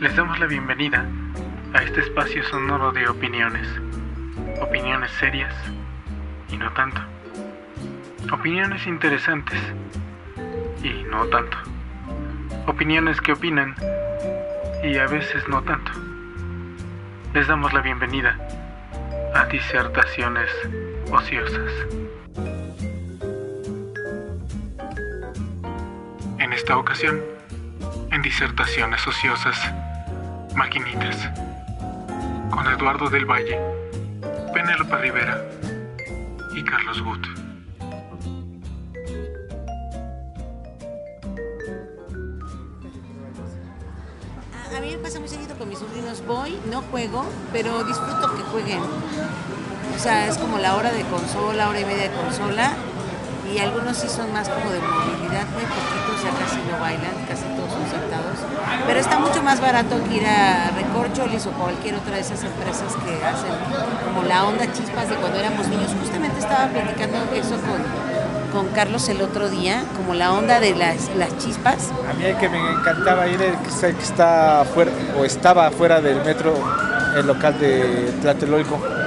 Les damos la bienvenida a este espacio sonoro de opiniones. Opiniones serias y no tanto. Opiniones interesantes y no tanto. Opiniones que opinan y a veces no tanto. Les damos la bienvenida a disertaciones ociosas. En esta ocasión, en disertaciones ociosas, maquinitas, con Eduardo del Valle, Penélope Rivera y Carlos Gut. A mí me pasa muy seguido con mis sobrinos. Voy, no juego, pero disfruto que jueguen. O sea, es como la hora de consola, hora y media de consola. Y algunos sí son más como de movilidad, muy poquitos ya casi no bailan, casi todos son sentados. Pero está mucho más barato que ir a Recorcholis o cualquier otra de esas empresas que hacen como la onda chispas de cuando éramos niños. Justamente estaba platicando eso con, con Carlos el otro día, como la onda de las, las chispas. A mí el que me encantaba ir el que fuera, o estaba fuera del metro, el local de Tlatelolco.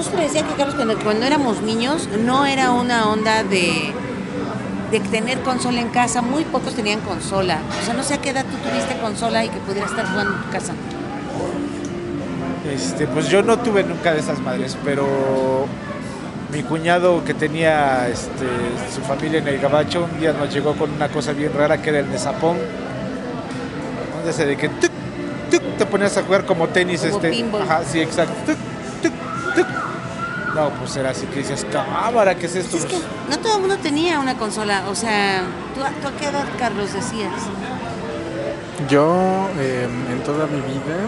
Justo le decía que Carlos, cuando, cuando éramos niños, no era una onda de, de tener consola en casa. Muy pocos tenían consola. O sea, no sé a qué edad tú tuviste consola y que pudieras estar jugando en tu casa. Este, pues yo no tuve nunca de esas madres, pero mi cuñado que tenía este, su familia en el Gabacho, un día nos llegó con una cosa bien rara que era el Nezapón. Donde se de que tuc, tuc, te ponías a jugar como tenis. Como este, pinball. Ajá, sí, exacto. tuc. No, pues era así que dices, cámara, ¿qué es esto? Es que no todo el mundo tenía una consola. O sea, ¿tú, tú a qué edad, Carlos, decías? Yo eh, en toda mi vida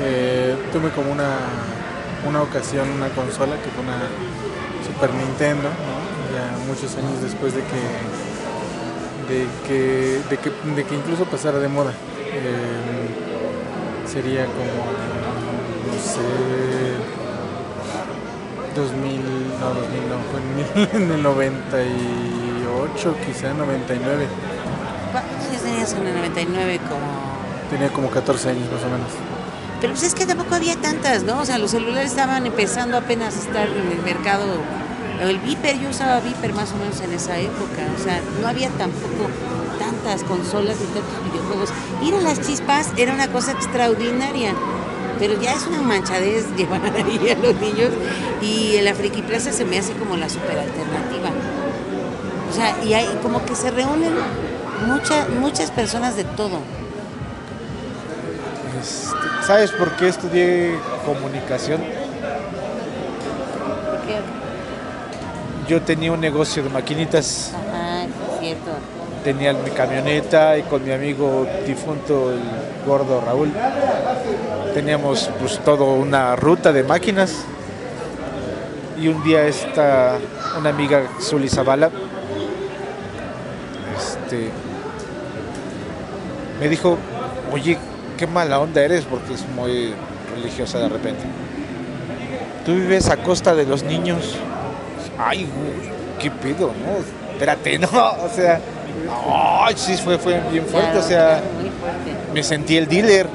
eh, tuve como una, una ocasión, una consola que fue una Super Nintendo, ¿no? ya muchos años después de que, de que, de que, de que incluso pasara de moda. Eh, sería como, no sé, 2000, no, 2000 no, fue en, el 98, quizá 99. ¿Cuántos años tenías en el 99? Como... Tenía como 14 años más o menos. Pero pues es que tampoco había tantas, ¿no? O sea, los celulares estaban empezando apenas a estar en el mercado. El Viper, yo usaba Viper más o menos en esa época. O sea, no había tampoco tantas consolas y tantos videojuegos. Ir a las chispas era una cosa extraordinaria. Pero ya es una manchadez llevar ahí a los niños. Y en la Friki Plaza se me hace como la super alternativa. O sea, y hay como que se reúnen muchas muchas personas de todo. Este, ¿Sabes por qué estudié comunicación? Yo tenía un negocio de maquinitas, ajá, es cierto. tenía mi camioneta y con mi amigo difunto, el gordo Raúl, teníamos pues todo una ruta de máquinas. Y un día esta, una amiga, Zuli Zavala, este, me dijo, oye, qué mala onda eres, porque es muy religiosa de repente. Tú vives a costa de los niños. Ay, qué pedo, ¿no? Espérate, no, o sea, ay, sí, fue, fue bien fuerte, o sea, me sentí el dealer.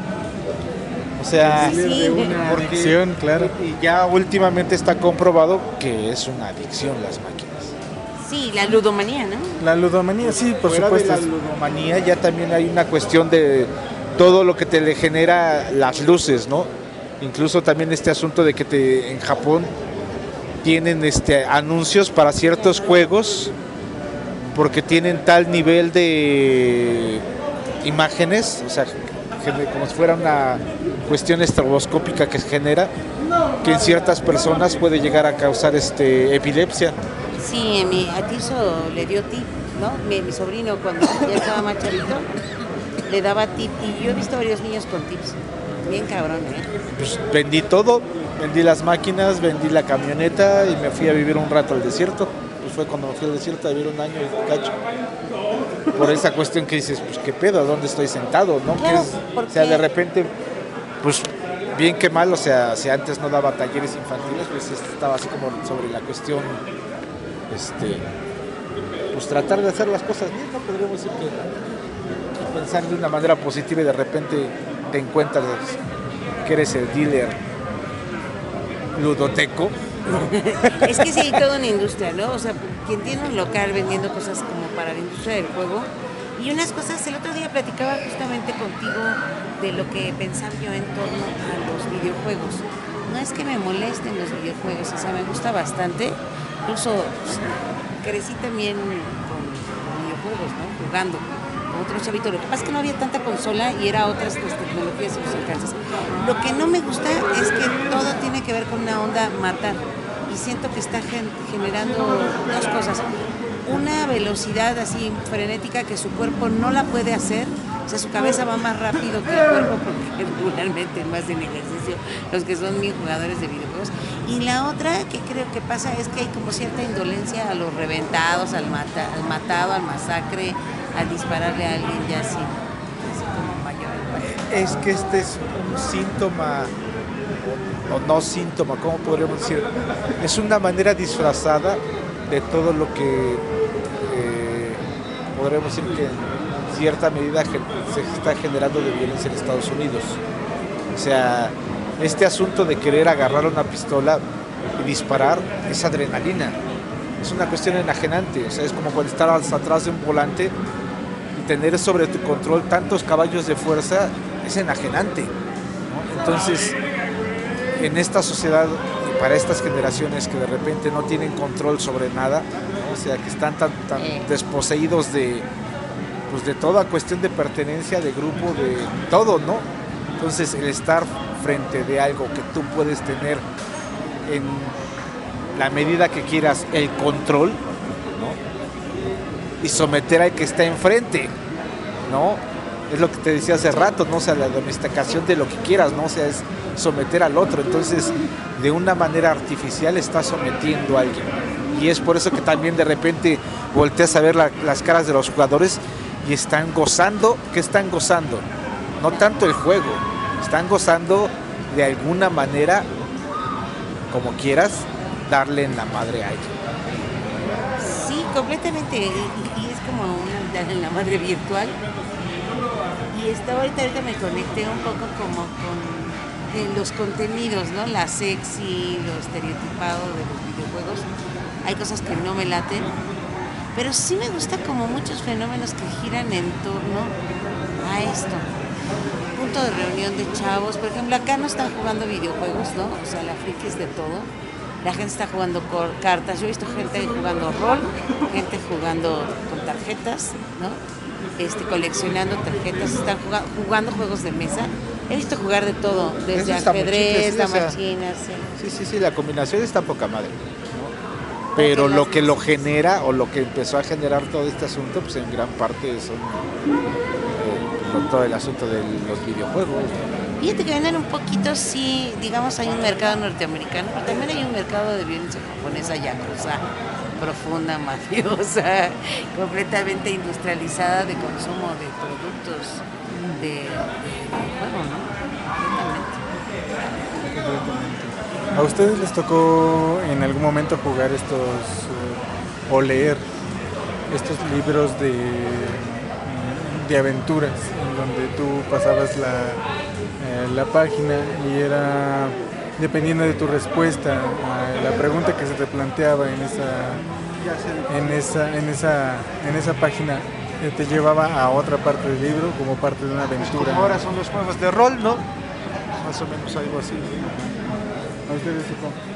O sea, Sí, sí, porque- adicción, claro. Y ya últimamente está comprobado que es una adicción las máquinas. Sí, la ludomanía, ¿no? La ludomanía, sí, por Fuera supuesto. de la ludomanía ya también hay una cuestión de todo lo que te le genera las luces, ¿no? Incluso también este asunto de que te en Japón tienen este anuncios para ciertos juegos porque tienen tal nivel de imágenes, o sea, como si fuera una cuestión estroboscópica que se genera, que en ciertas personas puede llegar a causar este epilepsia. Sí, mi, a Tiso le dio tip, ¿no? Mi, mi sobrino cuando ya estaba más chavito le daba tip y yo he visto varios niños con tips. Bien cabrón, ¿eh? pues vendí todo, vendí las máquinas, vendí la camioneta y me fui a vivir un rato al desierto. Fue cuando me fui al desierto a vivir un año y cacho. Por esa cuestión que dices, pues qué pedo, ¿dónde estoy sentado? ¿no? Que Claro, es- porque- o sea, de repente, pues bien que mal, o sea, si antes no daba talleres infantiles, pues estaba así como sobre la cuestión, este, pues tratar de hacer las cosas bien, ¿no? Podríamos decir que pensando de una manera positiva y de repente te encuentras que eres el dealer ludoteco. es que sí hay toda una industria, ¿no? O sea, quien tiene un local vendiendo cosas como para la industria del juego. Y unas cosas, el otro día platicaba justamente contigo de lo que pensaba yo en torno a los videojuegos. No es que me molesten los videojuegos, o sea, me gusta bastante. Incluso pues, crecí también con, videojuegos, ¿no? Jugando otros chavitos. Lo que pasa es que no había tanta consola y era otras pues, tecnologías y los alcances. Lo que no me gusta es que todo tiene que ver con una onda matar. Y siento que está generando dos cosas. Una velocidad así frenética que su cuerpo no la puede hacer o sea, su cabeza va más rápido que el cuerpo porque regularmente más en ejercicio los que son bien jugadores de videojuegos. Y la otra que creo que pasa es que hay como cierta indolencia a los reventados, al matado, al masacre, al dispararle a alguien ya así, como mayor. Es que este es un síntoma o no síntoma, ¿cómo podríamos decir? Es una manera disfrazada de todo lo que eh, podríamos decir que cierta medida se está generando de violencia en Estados Unidos. O sea, este asunto de querer agarrar una pistola y disparar es adrenalina. Es una cuestión enajenante. O sea, es como cuando estás atrás de un volante tener sobre tu control tantos caballos de fuerza es enajenante. Entonces, en esta sociedad y para estas generaciones que de repente no tienen control sobre nada, o sea, que están tan, tan desposeídos de, pues de toda cuestión de pertenencia, de grupo, de todo, ¿no? Entonces el estar frente de algo que tú puedes tener en la medida que quieras el control. Y someter al que está enfrente, ¿no? Es lo que te decía hace rato, ¿no? O sea, la domesticación de lo que quieras, ¿no? O sea, es someter al otro. Entonces, de una manera artificial estás sometiendo a alguien. Y es por eso que también de repente volteas a ver las caras de los jugadores y están gozando, ¿qué están gozando? No tanto el juego, están gozando de alguna manera, como quieras, darle en la madre a alguien. Sí, completamente, como una en la madre virtual. Y estaba ahorita, ahorita me conecté un poco como con los contenidos, ¿no? La sexy, lo estereotipado de los videojuegos. Hay cosas que no me laten, pero sí me gusta como muchos fenómenos que giran en torno a esto. Punto de reunión de chavos. Por ejemplo, acá no están jugando videojuegos, ¿no? O sea, la friki es de todo. La gente está jugando cartas. Yo he visto gente jugando rol, gente jugando con tarjetas, ¿no? Este, coleccionando tarjetas, están jugando, juegos de mesa. He visto jugar de todo, desde ajedrez, damachinas. Sí. sí, sí, sí, la combinación está poca madre pero lo que lo genera o lo que empezó a generar todo este asunto, pues en gran parte son eh, todo el asunto de los videojuegos. Fíjate que venden un poquito, sí, digamos, hay un mercado norteamericano, pero también hay un mercado de violencia japonesa yakuza, profunda, mafiosa, completamente industrializada de consumo de productos de, juego, ¿no? ¿A ustedes les tocó en algún momento jugar estos eh, o leer estos libros de, de aventuras en donde tú pasabas la, eh, la página y era dependiendo de tu respuesta a la pregunta que se te planteaba en esa en esa en esa en esa página eh, te llevaba a otra parte del libro como parte de una aventura. Ahora son los juegos de rol, ¿no? Más o menos algo así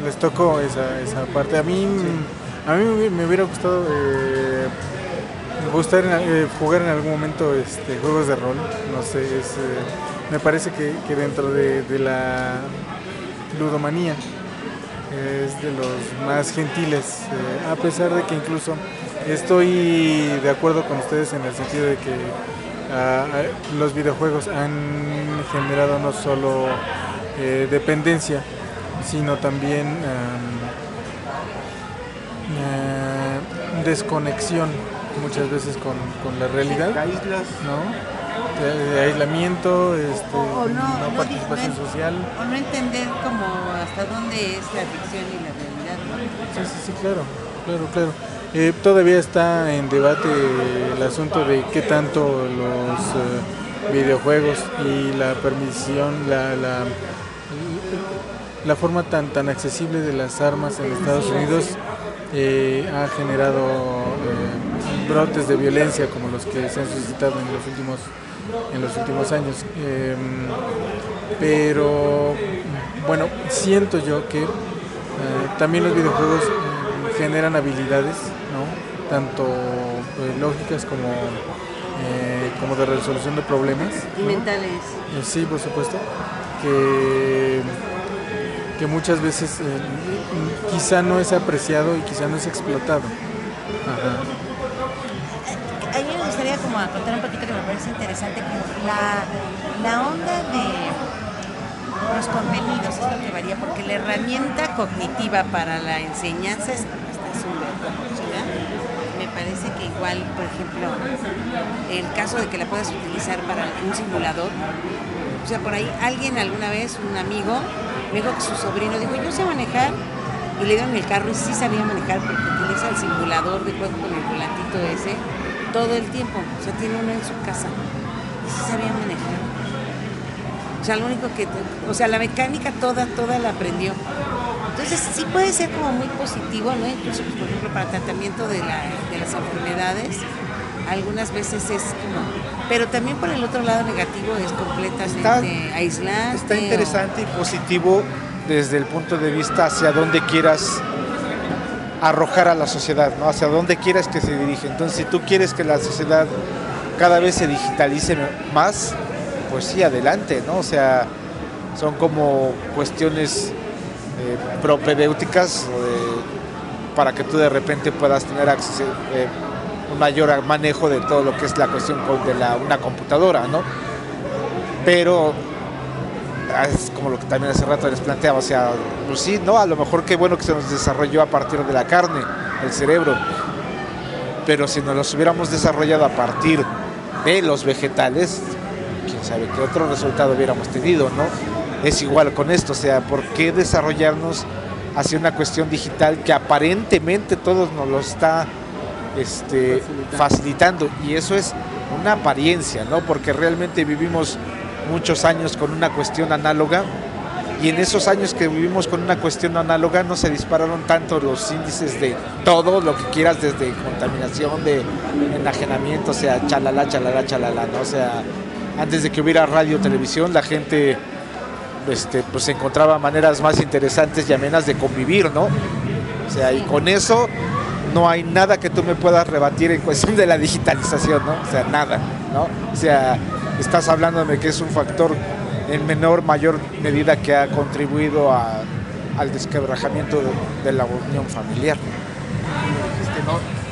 les tocó esa, esa parte. A mí, a mí me hubiera gustado eh, gustar eh, jugar en algún momento este, juegos de rol. No sé, es, eh, me parece que, dentro de, la ludomanía es de los más gentiles, a pesar de que incluso estoy de acuerdo con ustedes en el sentido de que ah, los videojuegos han generado no solo dependencia, sino también eh, desconexión muchas veces con, la realidad. ¿no? De, aislamiento, este, o, no, participación social. O no entender como hasta dónde es la ficción y la realidad. Sí, sí, sí, claro, claro, claro. Eh, todavía está en debate el asunto de qué tanto los eh, videojuegos y la permisión, la, la, la forma tan, tan accesible de las armas en Estados Unidos eh, ha generado eh, brotes de violencia como los que se han suscitado en los últimos, en los últimos años. Eh, pero bueno, siento yo que también los videojuegos generan habilidades, ¿no? tanto lógicas como, como de resolución de problemas. Y mentales. sí, por supuesto. Que que muchas veces eh, quizá no es apreciado y quizá no es explotado. Ajá. A mí me gustaría como contar un poquito que me parece interesante como la, la onda de los contenidos es lo que varía, porque la herramienta cognitiva para la enseñanza es Me parece que igual, por ejemplo, el caso de que la puedas utilizar para un simulador, o sea, por ahí alguien alguna vez, un amigo, me dijo que su sobrino dijo, yo sé manejar, y le dieron el carro y sí sabía manejar porque utiliza el simulador de juego con el volantito ese todo el tiempo. O sea, tiene uno en su casa. Y sí sabía manejar. O sea, lo único que, o sea, la mecánica toda, toda la aprendió. Entonces sí puede ser como muy positivo, ¿no? Incluso, pues, por ejemplo, para tratamiento de, la, de las enfermedades, algunas veces es como... Pero también por el otro lado negativo es completamente aislante. Está interesante y positivo desde el punto de vista hacia dónde quieras arrojar a la sociedad, ¿no? Hacia dónde quieras que se dirige. Entonces, si tú quieres que la sociedad cada vez se digitalice más, pues sí, adelante, ¿no? O sea, son como cuestiones eh, propedéuticas para que tú de repente puedas tener acceso, eh, un mayor manejo de todo lo que es la cuestión de la, una computadora, ¿no? Pero ah, es como lo que también hace rato les planteaba, o sea, pues sí, ¿no? A lo mejor qué bueno que se nos desarrolló a partir de la carne, el cerebro, pero si nos los hubiéramos desarrollado a partir de los vegetales, quién sabe qué otro resultado hubiéramos tenido, ¿no? Es igual con esto, o sea, ¿por qué desarrollarnos hacia una cuestión digital que aparentemente todos nos lo está este, facilitando. Y eso es una apariencia, ¿no? Porque realmente vivimos muchos años con una cuestión análoga y en esos años que vivimos con una cuestión análoga no se dispararon tanto los índices de todo lo que quieras, desde contaminación, de enajenamiento, o sea, chalala, chalala, chalala, ¿no? O sea, antes de que hubiera radio, televisión, la gente este, pues encontraba maneras más interesantes y amenas de convivir, ¿no? O sea, y con eso no hay nada que tú me puedas rebatir en cuestión de la digitalización, ¿no? O sea, nada, ¿no? O sea, estás hablando de que es un factor en menor, mayor medida que ha contribuido al desquebrajamiento de, la unión familiar.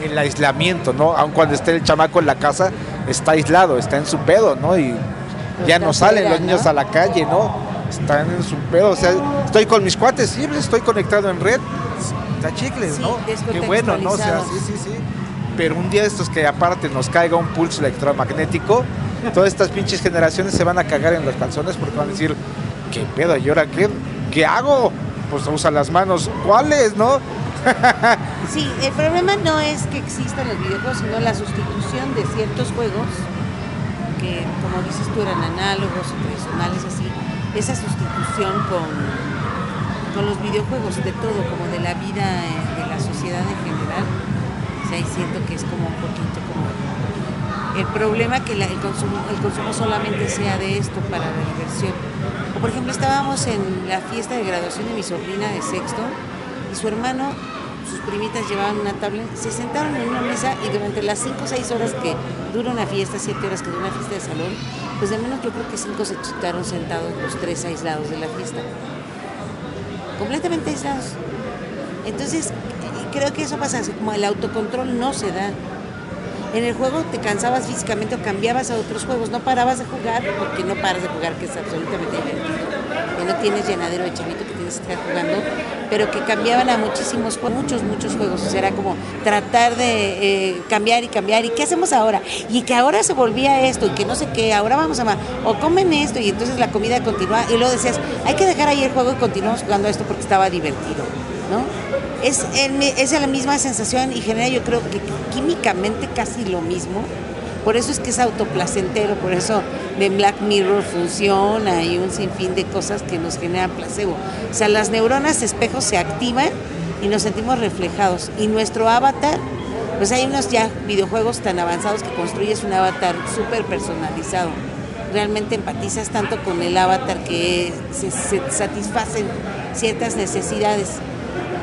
El aislamiento, ¿no? Aun cuando esté el chamaco en la casa, está aislado, está en su pedo, ¿no? Y ya no salen los niños a la calle, ¿no? Están en su pedo, o sea, estoy con mis cuates, sí, estoy conectado en red, chicles, ¿no? Qué bueno, ¿no? O sea, sí, sí, sí. Pero un día de estos que aparte nos caiga un pulso electromagnético, todas estas pinches generaciones se van a cagar en los calzones porque van a decir, ¿qué pedo? ¿Y ahora qué, qué hago? Pues usa las manos. ¿Cuáles, no? sí, el problema no es que existan los videojuegos, sino la sustitución de ciertos juegos que, como dices tú, eran análogos o tradicionales, así. Esa sustitución con con los videojuegos, de todo, como de la vida eh, de la sociedad en general. O sea, siento que es como un poquito como el problema que el, consumo, el consumo solamente sea de esto para la diversión. O por ejemplo, estábamos en la fiesta de graduación de mi sobrina de sexto y su hermano, sus primitas llevaban una tablet, se sentaron en una mesa y durante las 5 o 6 horas que dura una fiesta, 7 horas que dura una fiesta de salón, pues de menos yo creo que 5 se chutaron sentados los tres aislados de la fiesta completamente aislados. Entonces, creo que eso pasa, como el autocontrol no se da. En el juego te cansabas físicamente o cambiabas a otros juegos, no parabas de jugar porque no paras de jugar, que es absolutamente divertido. Que no tienes llenadero de chavito que tienes que estar jugando, pero que cambiaban a muchísimos, muchos, muchos juegos. O sea, era como tratar de eh, cambiar y cambiar. ¿Y qué hacemos ahora? Y que ahora se volvía esto y que no sé qué, ahora vamos a más. O comen esto y entonces la comida continúa. Y luego decías, hay que dejar ahí el juego y continuamos jugando esto porque estaba divertido, ¿no? Es, es la misma sensación y genera yo creo que químicamente casi lo mismo. Por eso es que es autoplacentero, por eso de Black Mirror funciona y un sinfín de cosas que nos generan placebo. O sea, las neuronas espejos se activan y nos sentimos reflejados. Y nuestro avatar, pues hay unos ya videojuegos tan avanzados que construyes un avatar súper personalizado. Realmente empatizas tanto con el avatar que se, se satisfacen ciertas necesidades.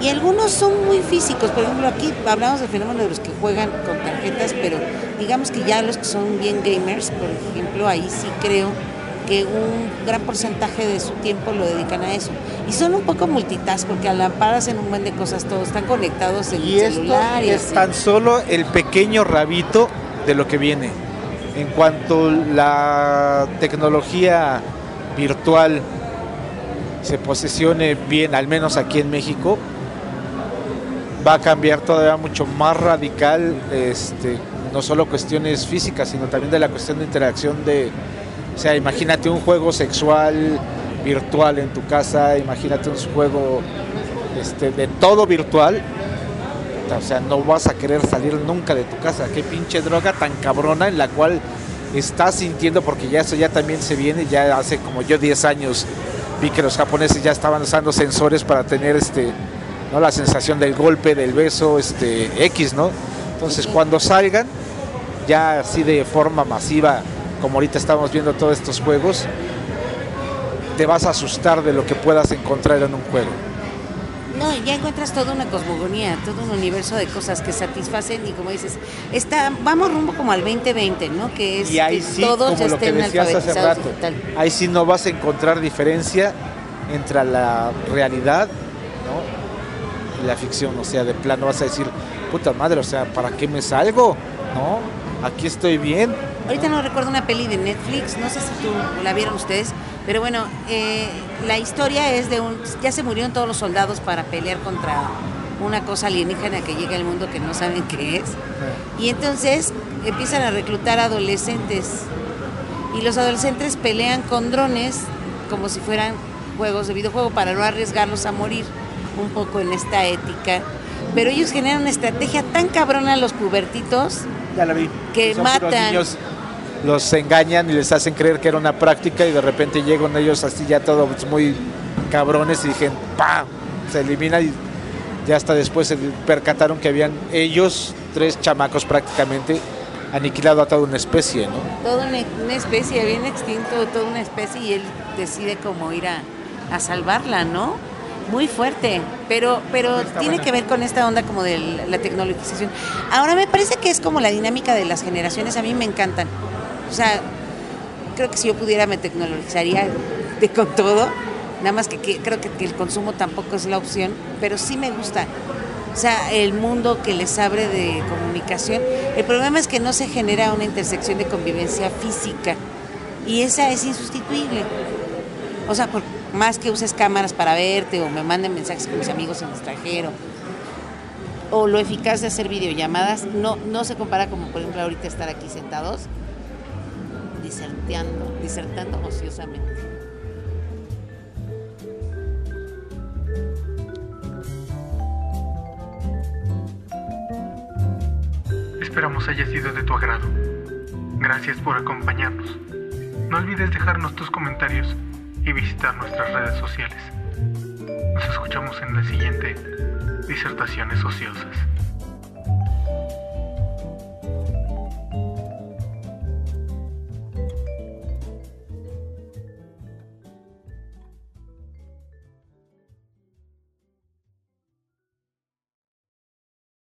Y algunos son muy físicos, por ejemplo, aquí hablamos del fenómeno de los que juegan con tarjetas, pero digamos que ya los que son bien gamers, por ejemplo, ahí sí creo que un gran porcentaje de su tiempo lo dedican a eso. Y son un poco multitask porque a la par hacen un buen de cosas todos, están conectados en y el celular. y es tan solo el pequeño rabito de lo que viene. En cuanto la tecnología virtual se posesione bien, al menos aquí en México, va a cambiar todavía mucho más radical, este, no solo cuestiones físicas, sino también de la cuestión de interacción de, o sea, imagínate un juego sexual virtual en tu casa, imagínate un juego este, de todo virtual, o sea, no vas a querer salir nunca de tu casa, qué pinche droga tan cabrona en la cual estás sintiendo, porque ya eso ya también se viene, ya hace como yo 10 años vi que los japoneses ya estaban usando sensores para tener este ¿no? La sensación del golpe, del beso, este, X, ¿no? Entonces cuando salgan, ya así de forma masiva, como ahorita estamos viendo todos estos juegos, te vas a asustar de lo que puedas encontrar en un juego. No, ya encuentras toda una cosmogonía, todo un universo de cosas que satisfacen y como dices, está, vamos rumbo como al 2020, ¿no? Que es y ahí que sí, todos como lo que estén decías hace alfabetizados rato, digital. ahí sí no vas a encontrar diferencia entre la realidad ¿no? La ficción, o sea, de plano vas a decir, puta madre, o sea, ¿para qué me salgo? ¿No? Aquí estoy bien. Ahorita no recuerdo una peli de Netflix, no sé si tú la vieron ustedes, pero bueno, eh, la historia es de un, ya se murieron todos los soldados para pelear contra una cosa alienígena que llega al mundo que no saben qué es. Y entonces empiezan a reclutar adolescentes. Y los adolescentes pelean con drones como si fueran juegos de videojuego para no arriesgarlos a morir un poco en esta ética. Pero ellos generan una estrategia tan cabrona a los pubertitos Ya la vi. Que Son matan. niños, los engañan y les hacen creer que era una práctica y de repente llegan ellos así ya todos muy cabrones y dije, ¡pam! Se elimina y ya hasta después se percataron que habían ellos, tres chamacos prácticamente, aniquilado a toda una especie, ¿no? toda una, una especie, bien extinto, toda una especie y él decide cómo ir a, a salvarla, ¿no? Muy fuerte, pero, pero tiene que ver con esta onda como de la, tecnologización. Ahora me parece que es como la dinámica de las generaciones, a mí me encantan. O sea, creo que si yo pudiera me tecnologizaría de con todo, nada más que, que creo que, que el consumo tampoco es la opción, pero sí me gusta. O sea, el mundo que les abre de comunicación. El problema es que no se genera una intersección de convivencia física y esa es insustituible. O sea, por más que uses cámaras para verte o me manden mensajes con mis amigos en el extranjero o lo eficaz de hacer videollamadas, no, no se compara como por ejemplo ahorita estar aquí sentados disertando, disertando ociosamente. Esperamos haya sido de tu agrado. Gracias por acompañarnos. No olvides dejarnos tus comentarios y visitar nuestras redes sociales. Nos escuchamos en la siguiente Disertaciones Ociosas.